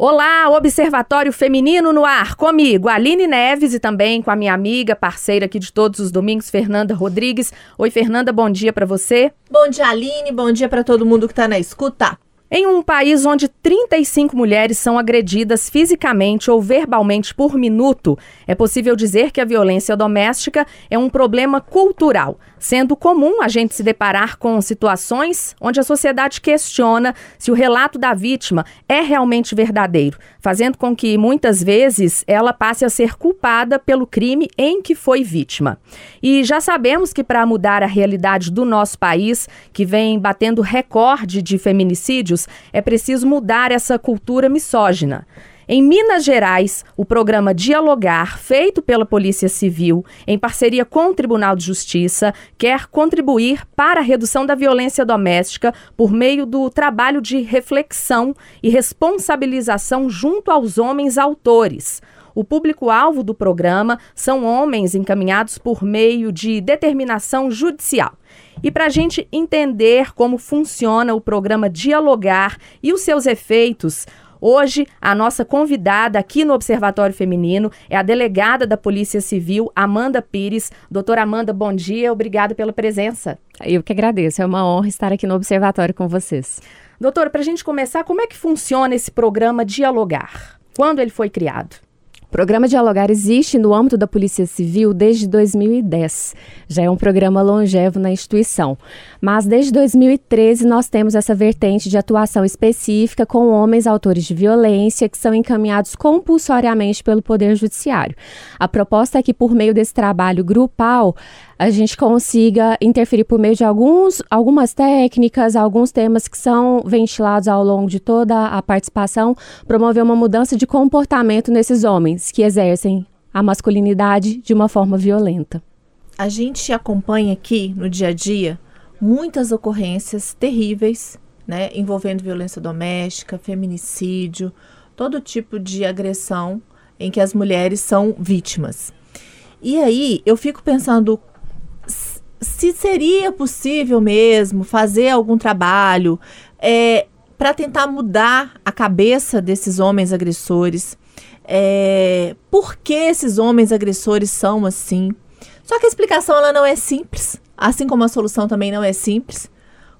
Olá, Observatório Feminino no ar, comigo, Aline Neves e também com a minha amiga, parceira aqui de todos os domingos, Fernanda Rodrigues. Oi, Fernanda, bom dia para você. Bom dia, Aline, bom dia para todo mundo que está na escuta. Em um país onde 35 mulheres são agredidas fisicamente ou verbalmente por minuto, é possível dizer que a violência doméstica é um problema cultural, sendo comum a gente se deparar com situações onde a sociedade questiona se o relato da vítima é realmente verdadeiro, fazendo com que muitas vezes ela passe a ser culpada pelo crime em que foi vítima. E já sabemos que para mudar a realidade do nosso país, que vem batendo recorde de feminicídios, é preciso mudar essa cultura misógina. Em Minas Gerais, o programa Dialogar, feito pela Polícia Civil, em parceria com o Tribunal de Justiça, quer contribuir para a redução da violência doméstica por meio do trabalho de reflexão e responsabilização junto aos homens autores. O público-alvo do programa são homens encaminhados por meio de determinação judicial. E para a gente entender como funciona o programa Dialogar e os seus efeitos, Hoje, a nossa convidada aqui no Observatório Feminino é a delegada da Polícia Civil, Amanda Pires. Doutora Amanda, bom dia, obrigada pela presença. Eu que agradeço, é uma honra estar aqui no Observatório com vocês. Doutora, para a gente começar, como é que funciona esse programa Dialogar? Quando ele foi criado? O programa Dialogar existe no âmbito da Polícia Civil desde 2010. Já é um programa longevo na instituição. Mas desde 2013 nós temos essa vertente de atuação específica com homens autores de violência que são encaminhados compulsoriamente pelo Poder Judiciário. A proposta é que, por meio desse trabalho grupal, a gente consiga interferir por meio de alguns, algumas técnicas, alguns temas que são ventilados ao longo de toda a participação, promover uma mudança de comportamento nesses homens que exercem a masculinidade de uma forma violenta. A gente acompanha aqui no dia a dia muitas ocorrências terríveis, né, envolvendo violência doméstica, feminicídio, todo tipo de agressão em que as mulheres são vítimas. E aí eu fico pensando se seria possível mesmo fazer algum trabalho é, para tentar mudar a cabeça desses homens agressores. É, por que esses homens agressores são assim? Só que a explicação ela não é simples, assim como a solução também não é simples,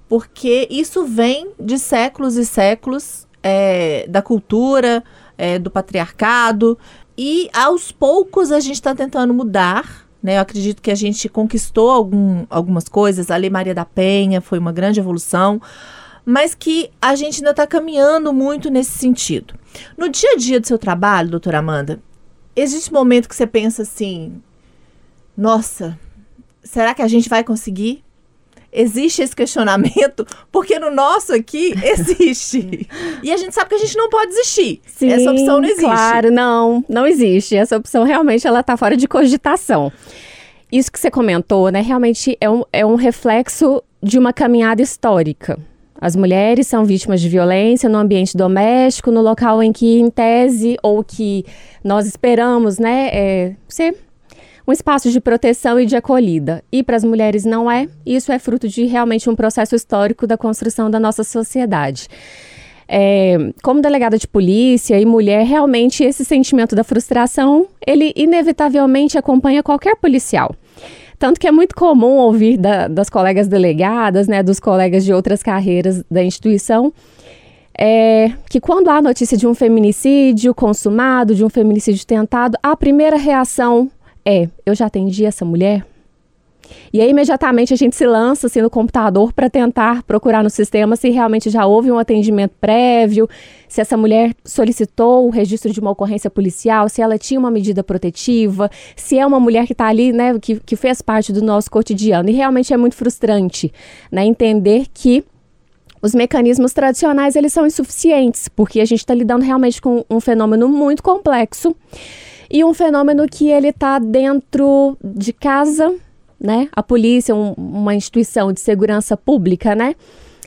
porque isso vem de séculos e séculos é, da cultura, é, do patriarcado, e aos poucos a gente está tentando mudar né? Eu acredito que a gente conquistou algum, algumas coisas. A Lei Maria da Penha foi uma grande evolução, mas que a gente ainda está caminhando muito nesse sentido. No dia a dia do seu trabalho, doutora Amanda, existe um momento que você pensa assim: nossa, será que a gente vai conseguir? Existe esse questionamento, porque no nosso aqui existe. e a gente sabe que a gente não pode desistir. Sim, Essa opção não existe. Claro, não, não existe. Essa opção realmente ela está fora de cogitação. Isso que você comentou, né, realmente é um, é um reflexo de uma caminhada histórica. As mulheres são vítimas de violência no ambiente doméstico, no local em que, em tese, ou que nós esperamos, né, é, ser um espaço de proteção e de acolhida. E para as mulheres não é. Isso é fruto de realmente um processo histórico da construção da nossa sociedade. É, como delegada de polícia e mulher, realmente esse sentimento da frustração, ele inevitavelmente acompanha qualquer policial. Tanto que é muito comum ouvir da, das colegas delegadas, né, dos colegas de outras carreiras da instituição, é, que quando há notícia de um feminicídio consumado, de um feminicídio tentado, a primeira reação é: eu já atendi essa mulher? E aí, imediatamente, a gente se lança assim, no computador para tentar procurar no sistema se realmente já houve um atendimento prévio, se essa mulher solicitou o registro de uma ocorrência policial, se ela tinha uma medida protetiva, se é uma mulher que está ali, né, que, que fez parte do nosso cotidiano. E realmente é muito frustrante né, entender que os mecanismos tradicionais eles são insuficientes, porque a gente está lidando realmente com um fenômeno muito complexo e um fenômeno que ele está dentro de casa, né? A polícia, um, uma instituição de segurança pública, né?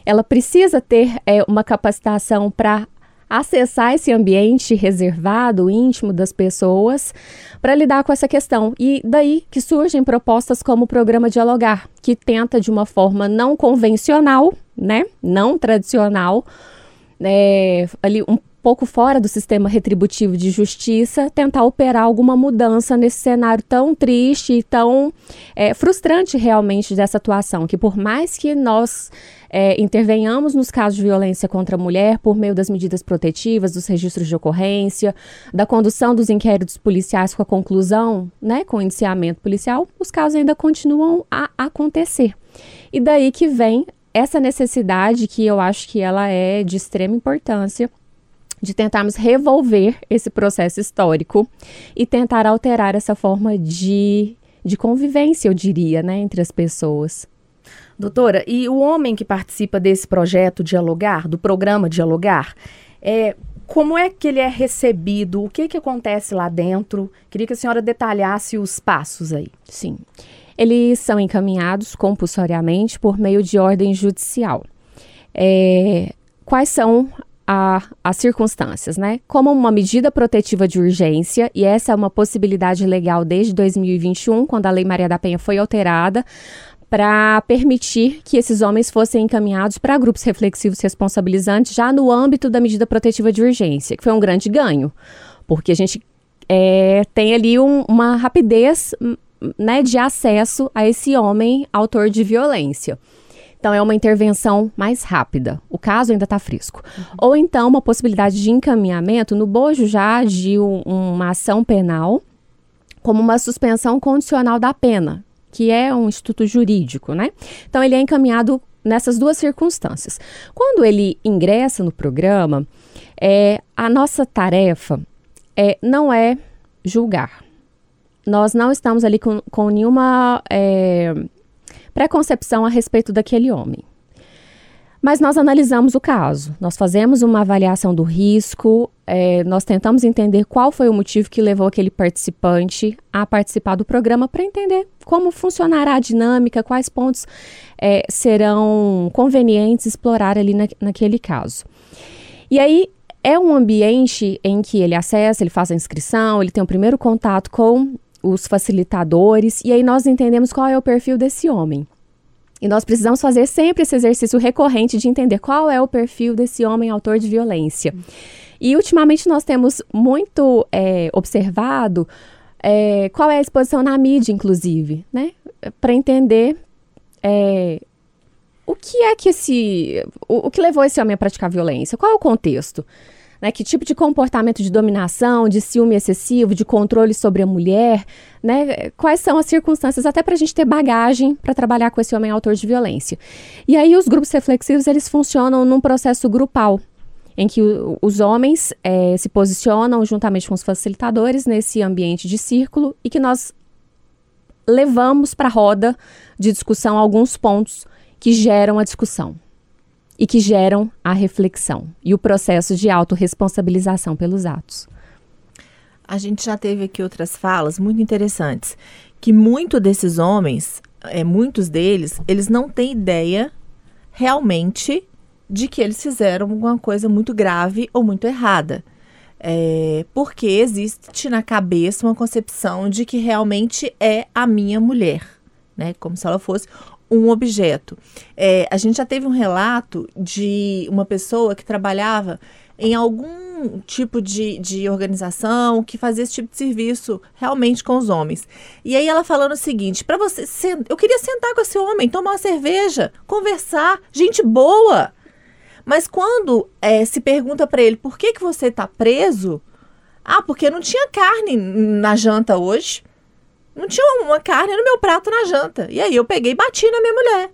Ela precisa ter é, uma capacitação para acessar esse ambiente reservado, íntimo das pessoas, para lidar com essa questão. E daí que surgem propostas como o programa Dialogar, que tenta de uma forma não convencional, né, não tradicional, é, ali um pouco fora do sistema retributivo de justiça, tentar operar alguma mudança nesse cenário tão triste e tão é, frustrante realmente dessa atuação, que por mais que nós é, intervenhamos nos casos de violência contra a mulher por meio das medidas protetivas, dos registros de ocorrência, da condução dos inquéritos policiais com a conclusão, né, com o indiciamento policial, os casos ainda continuam a acontecer. E daí que vem essa necessidade que eu acho que ela é de extrema importância de tentarmos revolver esse processo histórico e tentar alterar essa forma de, de convivência, eu diria, né, entre as pessoas. Doutora, e o homem que participa desse projeto Dialogar, do programa Dialogar, é, como é que ele é recebido? O que, que acontece lá dentro? Queria que a senhora detalhasse os passos aí. Sim. Eles são encaminhados compulsoriamente por meio de ordem judicial. É, quais são a, as circunstâncias, né? Como uma medida protetiva de urgência, e essa é uma possibilidade legal desde 2021, quando a Lei Maria da Penha foi alterada, para permitir que esses homens fossem encaminhados para grupos reflexivos responsabilizantes já no âmbito da medida protetiva de urgência, que foi um grande ganho, porque a gente é, tem ali um, uma rapidez né, de acesso a esse homem autor de violência. Então, é uma intervenção mais rápida. O caso ainda está fresco. Uhum. Ou então, uma possibilidade de encaminhamento no bojo já um, uma ação penal, como uma suspensão condicional da pena, que é um instituto jurídico, né? Então, ele é encaminhado nessas duas circunstâncias. Quando ele ingressa no programa, é, a nossa tarefa é, não é julgar. Nós não estamos ali com, com nenhuma. É, preconcepção a respeito daquele homem. Mas nós analisamos o caso, nós fazemos uma avaliação do risco, é, nós tentamos entender qual foi o motivo que levou aquele participante a participar do programa para entender como funcionará a dinâmica, quais pontos é, serão convenientes explorar ali na, naquele caso. E aí é um ambiente em que ele acessa, ele faz a inscrição, ele tem o primeiro contato com os facilitadores, e aí nós entendemos qual é o perfil desse homem. E nós precisamos fazer sempre esse exercício recorrente de entender qual é o perfil desse homem autor de violência. E ultimamente nós temos muito é, observado é, qual é a exposição na mídia, inclusive, né? Para entender é, o que é que esse. O, o que levou esse homem a praticar violência? Qual é o contexto? Né? Que tipo de comportamento de dominação, de ciúme excessivo, de controle sobre a mulher, né? Quais são as circunstâncias, até para a gente ter bagagem para trabalhar com esse homem autor de violência. E aí os grupos reflexivos, eles funcionam num processo grupal, em que o, os homens é, se posicionam juntamente com os facilitadores nesse ambiente de círculo e que nós levamos para a roda de discussão alguns pontos que geram a discussão e que geram a reflexão e o processo de autorresponsabilização pelos atos. A gente já teve aqui outras falas muito interessantes, que muito desses homens, é, muitos deles, eles não têm ideia realmente de que eles fizeram alguma coisa muito grave ou muito errada. É, porque existe na cabeça uma concepção de que realmente é a minha mulher, né? Como se ela fosse um objeto. É, a gente já teve um relato de uma pessoa que trabalhava em algum tipo de, de organização que fazia esse tipo de serviço realmente com os homens. E aí ela falando o seguinte: para você, eu queria sentar com esse homem, tomar uma cerveja, conversar, gente boa. Mas quando é, se pergunta para ele por que, que você está preso, ah, porque não tinha carne na janta hoje. Não tinha uma carne no meu prato na janta. E aí eu peguei e bati na minha mulher.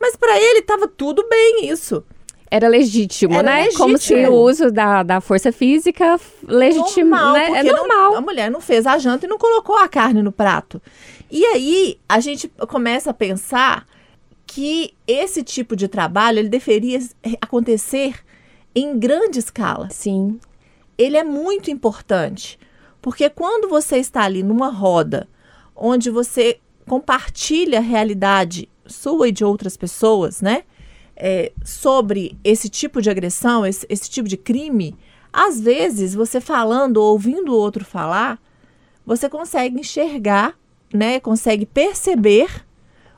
Mas para ele tava tudo bem isso. Era legítimo, Era né? Legítimo. Como se o uso da, da força física legítimo, normal, né? É normal. Não, a mulher não fez a janta e não colocou a carne no prato. E aí a gente começa a pensar que esse tipo de trabalho ele deveria acontecer em grande escala. Sim. Ele é muito importante. Porque quando você está ali numa roda onde você compartilha a realidade sua e de outras pessoas, né? É, sobre esse tipo de agressão, esse, esse tipo de crime, às vezes você falando, ouvindo o outro falar, você consegue enxergar, né? Consegue perceber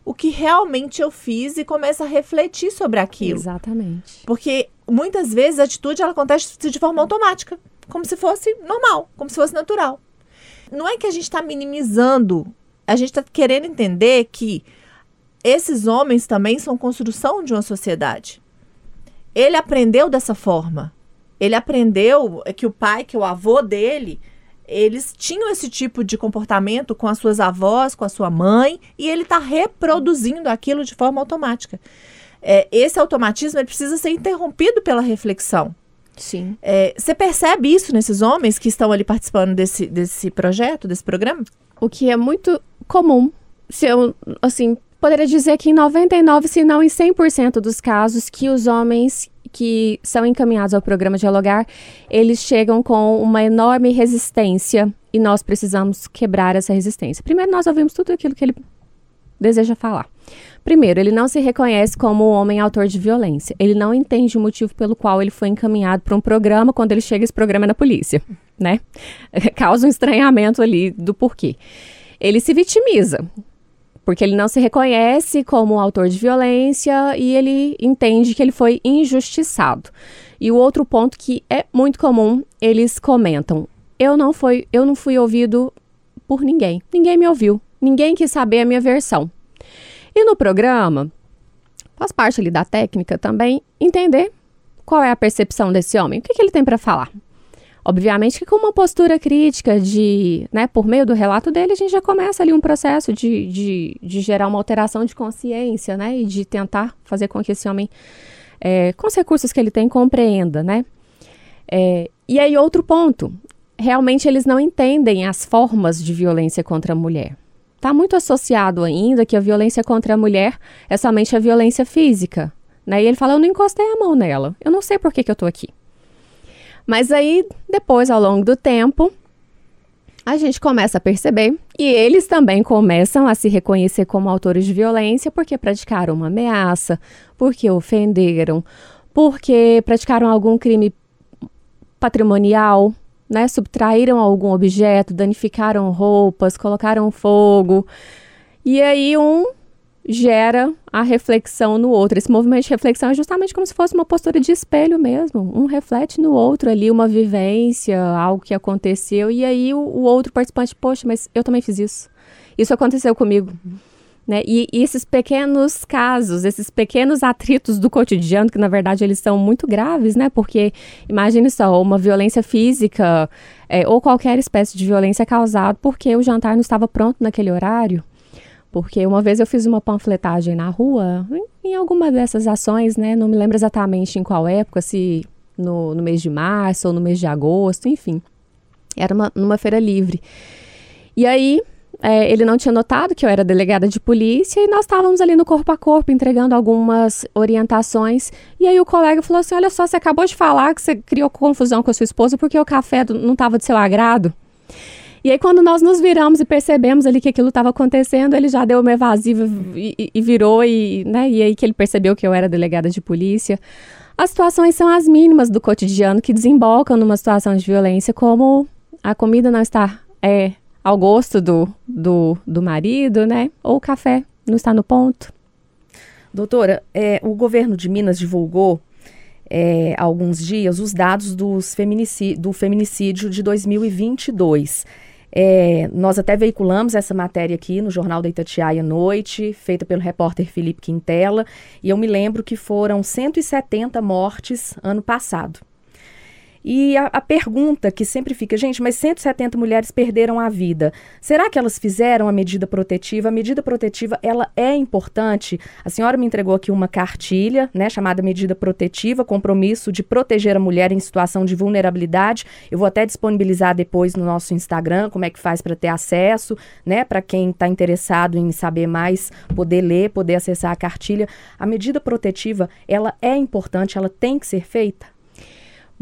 o que realmente eu fiz e começa a refletir sobre aquilo. Exatamente. Porque muitas vezes a atitude ela acontece de forma automática, como se fosse normal, como se fosse natural. Não é que a gente está minimizando, a gente está querendo entender que esses homens também são construção de uma sociedade. Ele aprendeu dessa forma. Ele aprendeu que o pai, que o avô dele, eles tinham esse tipo de comportamento com as suas avós, com a sua mãe, e ele está reproduzindo aquilo de forma automática. É, esse automatismo precisa ser interrompido pela reflexão. Sim. É, você percebe isso nesses homens que estão ali participando desse, desse projeto, desse programa? O que é muito comum. Se eu, assim, poderia dizer que em 99, se não em 100% dos casos que os homens que são encaminhados ao programa Dialogar, eles chegam com uma enorme resistência e nós precisamos quebrar essa resistência. Primeiro, nós ouvimos tudo aquilo que ele deseja falar. Primeiro, ele não se reconhece como um homem autor de violência. Ele não entende o motivo pelo qual ele foi encaminhado para um programa quando ele chega esse programa é na polícia, né? Causa um estranhamento ali do porquê. Ele se vitimiza porque ele não se reconhece como autor de violência e ele entende que ele foi injustiçado. E o outro ponto que é muito comum, eles comentam: eu não fui, eu não fui ouvido por ninguém. Ninguém me ouviu. Ninguém quis saber a minha versão. E no programa, faz parte ali da técnica também entender qual é a percepção desse homem, o que, que ele tem para falar. Obviamente que com uma postura crítica de, né, por meio do relato dele, a gente já começa ali um processo de, de, de gerar uma alteração de consciência, né, e de tentar fazer com que esse homem, é, com os recursos que ele tem, compreenda, né. É, e aí outro ponto, realmente eles não entendem as formas de violência contra a mulher. Está muito associado ainda que a violência contra a mulher é somente a violência física, né, e ele fala, eu não encostei a mão nela, eu não sei por que, que eu estou aqui. Mas aí, depois, ao longo do tempo, a gente começa a perceber e eles também começam a se reconhecer como autores de violência porque praticaram uma ameaça, porque ofenderam, porque praticaram algum crime patrimonial, né? Subtraíram algum objeto, danificaram roupas, colocaram fogo. E aí um gera a reflexão no outro. Esse movimento de reflexão é justamente como se fosse uma postura de espelho mesmo. Um reflete no outro ali, uma vivência, algo que aconteceu, e aí o, o outro participante, poxa, mas eu também fiz isso. Isso aconteceu comigo. Né? E, e, esses pequenos casos, esses pequenos atritos do cotidiano, que na verdade eles são muito graves, né? Porque imagine só, uma violência física é, ou qualquer espécie de violência causada porque o jantar não estava pronto naquele horário. Porque uma vez eu fiz uma panfletagem na rua, em, alguma dessas ações, né? Não me lembro exatamente em qual época, se no, no mês de março ou no mês de agosto, enfim. Era uma, numa feira livre. E aí, é, ele não tinha notado que eu era delegada de polícia e nós estávamos ali no corpo a corpo entregando algumas orientações. E aí o colega falou assim: Olha só, você acabou de falar que você criou confusão com a sua esposa porque o café não estava de seu agrado. E aí, quando nós nos viramos e percebemos ali que aquilo estava acontecendo, ele já deu uma evasiva e, e, virou, e, né, e aí que ele percebeu que eu era delegada de polícia. As situações são as mínimas do cotidiano que desembocam numa situação de violência, como a comida não estar é, ao gosto do, do, do marido, né? Ou o café não está no ponto. Doutora, é, o governo de Minas divulgou é, há alguns dias os dados dos feminicídio, do feminicídio de 2022. É, nós até veiculamos essa matéria aqui no Jornal da Itatiaia à noite, feita pelo repórter Felipe Quintela, e eu me lembro que foram 170 mortes ano passado. E a, a, pergunta que sempre fica, gente, mas 170 mulheres perderam a vida. Será que elas fizeram a medida protetiva? A medida protetiva, ela é importante. A senhora me entregou aqui uma cartilha, né, chamada medida protetiva, compromisso de proteger a mulher em situação de vulnerabilidade. Eu vou até disponibilizar depois no nosso Instagram como é que faz para ter acesso, né, para quem está interessado em saber mais, poder ler, poder acessar a cartilha. A medida protetiva, ela é importante, ela tem que ser feita.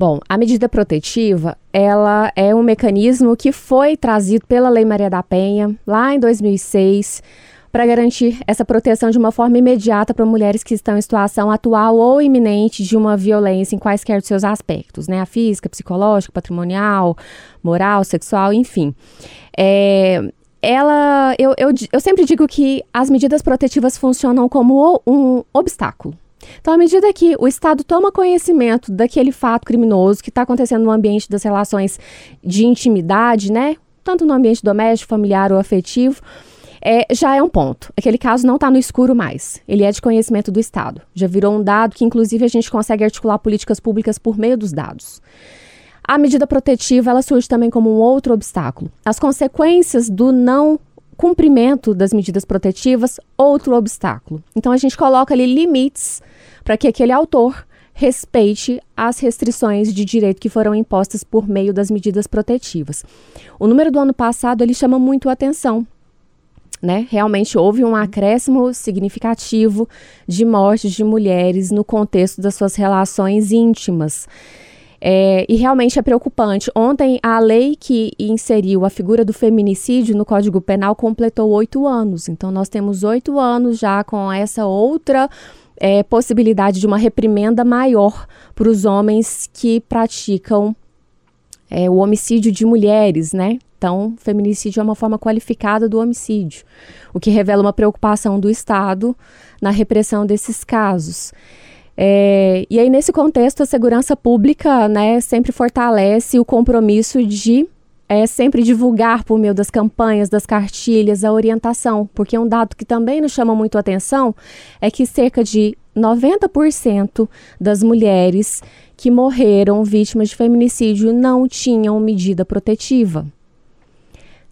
Bom, a medida protetiva, ela é um mecanismo que foi trazido pela Lei Maria da Penha lá em 2006 para garantir essa proteção de uma forma imediata para mulheres que estão em situação atual ou iminente de uma violência em quaisquer dos seus aspectos, né? A física, psicológica, patrimonial, moral, sexual, enfim. É, ela, eu, eu, eu sempre digo que as medidas protetivas funcionam como um obstáculo Então, à medida que o Estado toma conhecimento daquele fato criminoso que está acontecendo no ambiente das relações de intimidade, né? Tanto no ambiente doméstico, familiar ou afetivo, é, já é um ponto. Aquele caso não está no escuro mais. Ele é de conhecimento do Estado. Já virou um dado que, inclusive, a gente consegue articular políticas públicas por meio dos dados. A medida protetiva ela surge também como um outro obstáculo. As consequências do não cumprimento das medidas protetivas, outro obstáculo. Então a gente coloca ali limites para que aquele autor respeite as restrições de direito que foram impostas por meio das medidas protetivas. O número do ano passado ele chama muito a atenção. Né? Realmente houve um acréscimo significativo de mortes de mulheres no contexto das suas relações íntimas. É, e realmente é preocupante. Ontem, a lei que inseriu a figura do feminicídio no Código Penal completou oito anos. Então, nós temos oito anos já com essa outra é, possibilidade de uma reprimenda maior para os homens que praticam é, o homicídio de mulheres, né? Então, feminicídio é uma forma qualificada do homicídio, o que revela uma preocupação do Estado na repressão desses casos. É, e aí, nesse contexto, a segurança pública né, sempre fortalece o compromisso de é, sempre divulgar por meio das campanhas, das cartilhas, a orientação, porque um dado que também nos chama muito a atenção é que cerca de 90% das mulheres que morreram vítimas de feminicídio não tinham medida protetiva.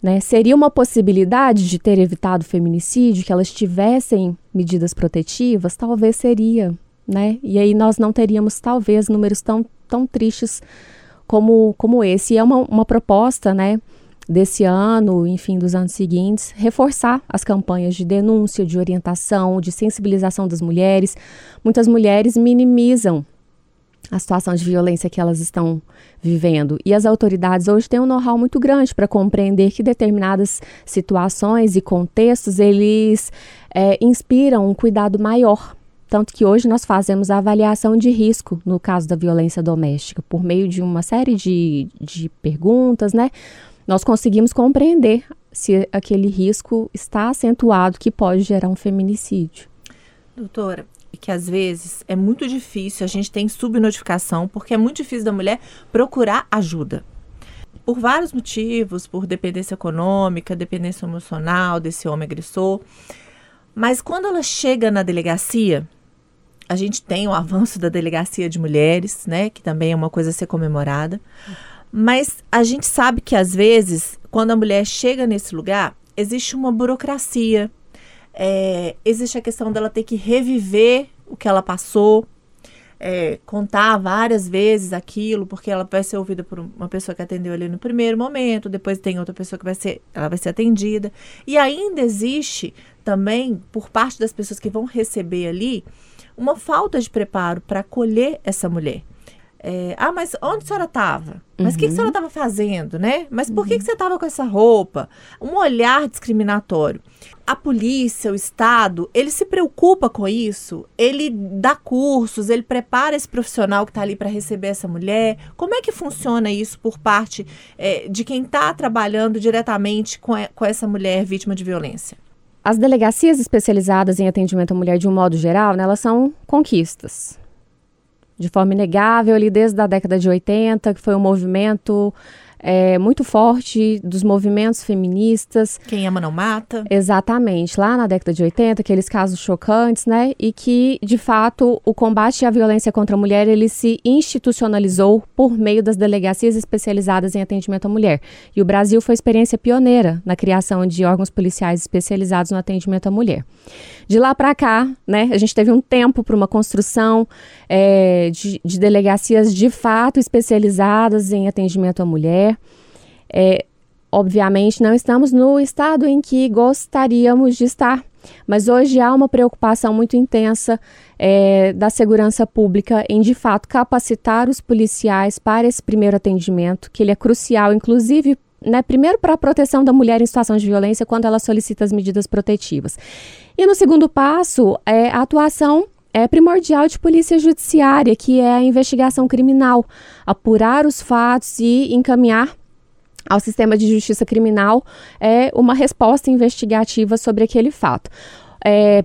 Né? Seria uma possibilidade de ter evitado o feminicídio, que elas tivessem medidas protetivas? Talvez seria, né? E aí nós não teríamos, talvez, números tão, tão tristes como, como esse. E é uma, uma proposta, né? Desse ano, enfim, dos anos seguintes, reforçar as campanhas de denúncia, de orientação, de sensibilização das mulheres. Muitas mulheres minimizam a situação de violência que elas estão vivendo. E as autoridades hoje têm um know-how muito grande para compreender que determinadas situações e contextos eles é, inspiram um cuidado maior tanto que hoje nós fazemos a avaliação de risco no caso da violência doméstica, por meio de uma série de, de perguntas, né? Nós conseguimos compreender se aquele risco está acentuado que pode gerar um feminicídio. Doutora, que às vezes é muito difícil, a gente tem subnotificação, porque é muito difícil da mulher procurar ajuda. Por vários motivos, por dependência econômica, dependência emocional desse homem agressor. Mas quando ela chega na delegacia, a gente tem o avanço da delegacia de mulheres, né, que também é uma coisa a ser comemorada. Mas a gente sabe que às vezes, quando a mulher chega nesse lugar, existe uma burocracia, é, existe a questão dela ter que reviver o que ela passou, é, contar várias vezes aquilo, porque ela vai ser ouvida por uma pessoa que atendeu ali no primeiro momento, depois tem outra pessoa que vai ser, ela vai ser atendida. E ainda existe também, por parte das pessoas que vão receber ali, uma falta de preparo para acolher essa mulher. É, ah, mas onde a senhora estava? Mas o uhum. que, que, a senhora estava fazendo, né? Mas por uhum. que, que você estava com essa roupa? Um olhar discriminatório. A polícia, o Estado, ele se preocupa com isso? Ele dá cursos, ele prepara esse profissional que está ali para receber essa mulher? Como é que funciona isso por parte é, de quem está trabalhando diretamente com, com essa mulher vítima de violência? As delegacias especializadas em atendimento à mulher, de um modo geral, né, elas são conquistas. De forma inegável, ali desde a década de 80, que foi um movimento é, muito forte dos movimentos feministas. Quem ama não mata. Exatamente, lá na década de 80, aqueles casos chocantes, né? E que, de fato, o combate à violência contra a mulher, ele se institucionalizou por meio das delegacias especializadas em atendimento à mulher. E o Brasil foi experiência pioneira na criação de órgãos policiais especializados no atendimento à mulher. De lá para cá, né, a gente teve um tempo para uma construção é, de, de delegacias de fato especializadas em atendimento à mulher, é, obviamente, não estamos no estado em que gostaríamos de estar, mas hoje há uma preocupação muito intensa é, da segurança pública em, de fato, capacitar os policiais para esse primeiro atendimento, que ele é crucial, inclusive né, primeiro para a proteção da mulher em situação de violência quando ela solicita as medidas protetivas. E no segundo passo, é a atuação é primordial de polícia judiciária, que é a investigação criminal, apurar os fatos e encaminhar ao sistema de justiça criminal é uma resposta investigativa sobre aquele fato. É,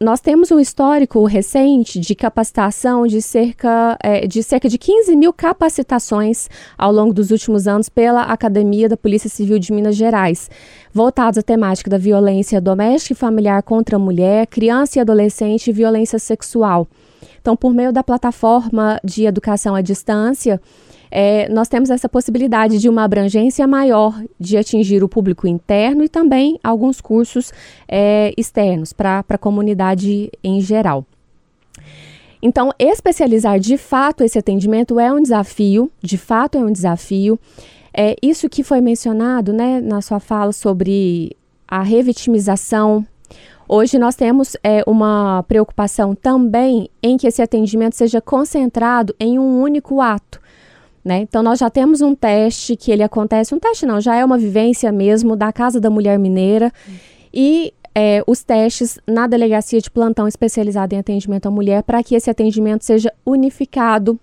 nós temos um histórico recente de capacitação de cerca, é, de cerca de 15 mil capacitações ao longo dos últimos anos pela Academia da Polícia Civil de Minas Gerais, voltados à temática da violência doméstica e familiar contra a mulher, criança e adolescente e violência sexual. Então, por meio da plataforma de educação à distância, é, nós temos essa possibilidade de uma abrangência maior de atingir o público interno e também alguns cursos é, externos para a comunidade em geral. Então, especializar de fato esse atendimento é um desafio, de fato é um desafio. É isso que foi mencionado né, na sua fala sobre a revitimização. Hoje nós temos é, uma preocupação também em que esse atendimento seja concentrado em um único ato. Né? Então, nós já temos um teste que ele acontece, um teste não, já é uma vivência mesmo da Casa da Mulher Mineira. Hum. E é, os testes na delegacia de plantão especializada em atendimento à mulher, para que esse atendimento seja unificado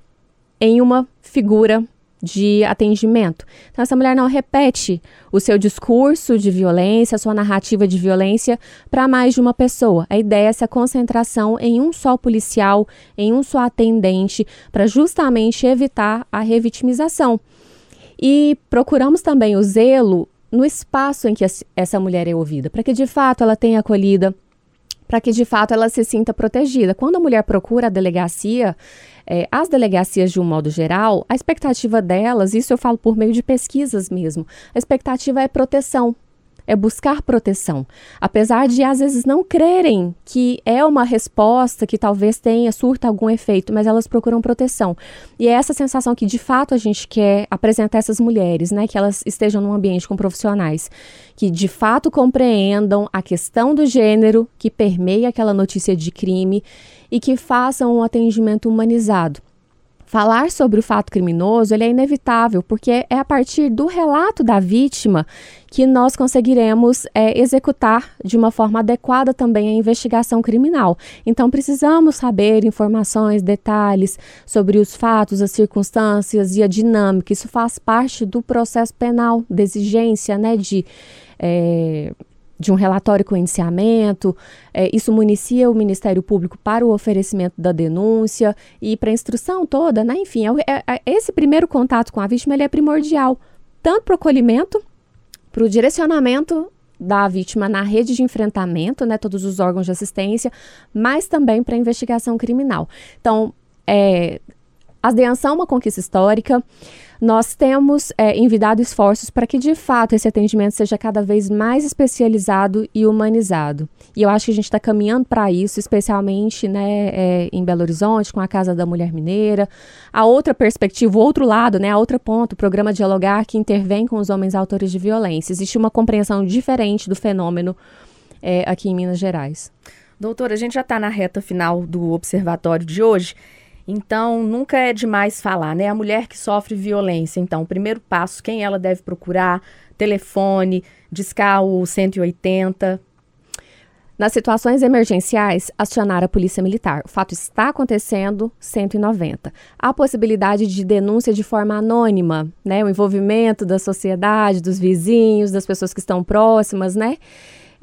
em uma figura de atendimento. Então, essa mulher não repete o seu discurso de violência, a sua narrativa de violência para mais de uma pessoa. A ideia é essa concentração em um só policial, em um só atendente, para justamente evitar a revitimização. E procuramos também o zelo no espaço em que essa mulher é ouvida, para que de fato ela tenha acolhida, para que de fato ela se sinta protegida. Quando a mulher procura a delegacia, é, as delegacias, de um modo geral, a expectativa delas, isso eu falo por meio de pesquisas mesmo, a expectativa é proteção, é buscar proteção. Apesar de às vezes não crerem que é uma resposta que talvez tenha, surta algum efeito, mas elas procuram proteção. E é essa sensação que de fato a gente quer apresentar essas mulheres, né? Que elas estejam num ambiente com profissionais que de fato compreendam a questão do gênero que permeia aquela notícia de crime e que façam um atendimento humanizado. Falar sobre o fato criminoso ele é inevitável, porque é a partir do relato da vítima que nós conseguiremos é, executar de uma forma adequada também a investigação criminal. Então, precisamos saber informações, detalhes sobre os fatos, as circunstâncias e a dinâmica. Isso faz parte do processo penal, de exigência, né, de. É, de um relatório com indiciamento, é, isso municia o Ministério Público para o oferecimento da denúncia e para a instrução toda, né? Enfim, é, é, é, esse primeiro contato com a vítima ele é primordial, tanto para o acolhimento, para o direcionamento da vítima na rede de enfrentamento, né, todos os órgãos de assistência, mas também para a investigação criminal. Então, é, a DEAN é uma conquista histórica. Nós temos é, envidado esforços para que, de fato, esse atendimento seja cada vez mais especializado e humanizado. E eu acho que a gente está caminhando para isso, especialmente né, é, em Belo Horizonte, com a Casa da Mulher Mineira. A outra perspectiva, o outro lado, né, a outra ponta, o programa Dialogar, que intervém com os homens autores de violência. Existe uma compreensão diferente do fenômeno é, aqui em Minas Gerais. Doutora, a gente já está na reta final do observatório de hoje. Então, nunca é demais falar, né? A mulher que sofre violência, então, o primeiro passo, quem ela deve procurar? Telefone, discar o 180. Nas situações emergenciais, acionar a Polícia Militar. O fato está acontecendo, 190. Há possibilidade de denúncia de forma anônima, né? O envolvimento da sociedade, dos vizinhos, das pessoas que estão próximas, né?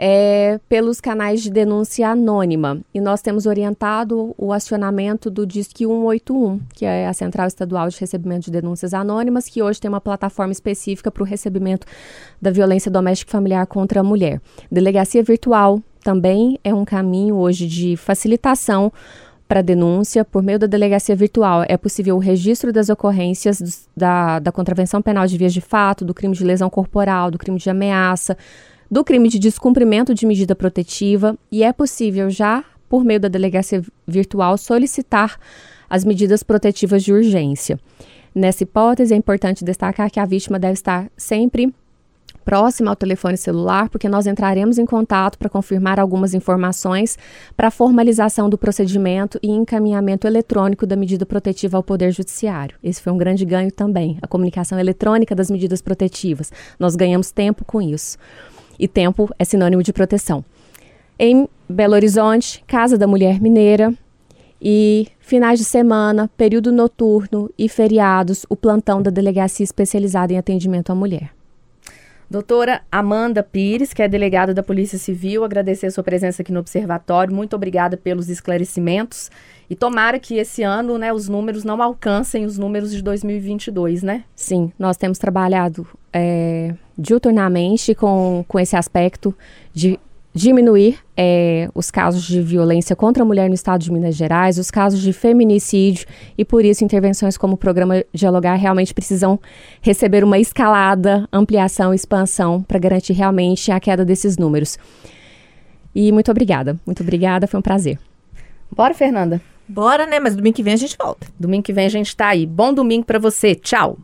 É, pelos canais de denúncia anônima. E nós temos orientado o acionamento do Disque 181, que é a Central Estadual de Recebimento de Denúncias Anônimas, que hoje tem uma plataforma específica para o recebimento da violência doméstica e familiar contra a mulher. Delegacia virtual também é um caminho hoje de facilitação para denúncia por meio da delegacia virtual. É possível o registro das ocorrências da, da contravenção penal de vias de fato, do crime de lesão corporal, do crime de ameaça, do crime de descumprimento de medida protetiva e é possível já, por meio da delegacia virtual, solicitar as medidas protetivas de urgência. Nessa hipótese, é importante destacar que a vítima deve estar sempre próxima ao telefone celular, porque nós entraremos em contato para confirmar algumas informações para formalização do procedimento e encaminhamento eletrônico da medida protetiva ao Poder Judiciário. Esse foi um grande ganho também, a comunicação eletrônica das medidas protetivas. Nós ganhamos tempo com isso e tempo é sinônimo de proteção. Em Belo Horizonte, Casa da Mulher Mineira e finais de semana, período noturno e feriados, o plantão da Delegacia Especializada em Atendimento à Mulher. Doutora Amanda Pires, que é delegada da Polícia Civil, agradecer a sua presença aqui no Observatório. Muito obrigada pelos esclarecimentos. E tomara que esse ano né, os números não alcancem os números de 2022, né? Sim, nós temos trabalhado é, diuturnamente com, com esse aspecto de diminuir é, os casos de violência contra a mulher no estado de Minas Gerais, os casos de feminicídio, e por isso intervenções como o programa Dialogar realmente precisam receber uma escalada, ampliação, expansão para garantir realmente a queda desses números. E muito obrigada, muito obrigada, foi um prazer. Bora, Fernanda. Bora, né? Mas domingo que vem a gente volta. Domingo que vem a gente tá aí. Bom domingo para você. Tchau.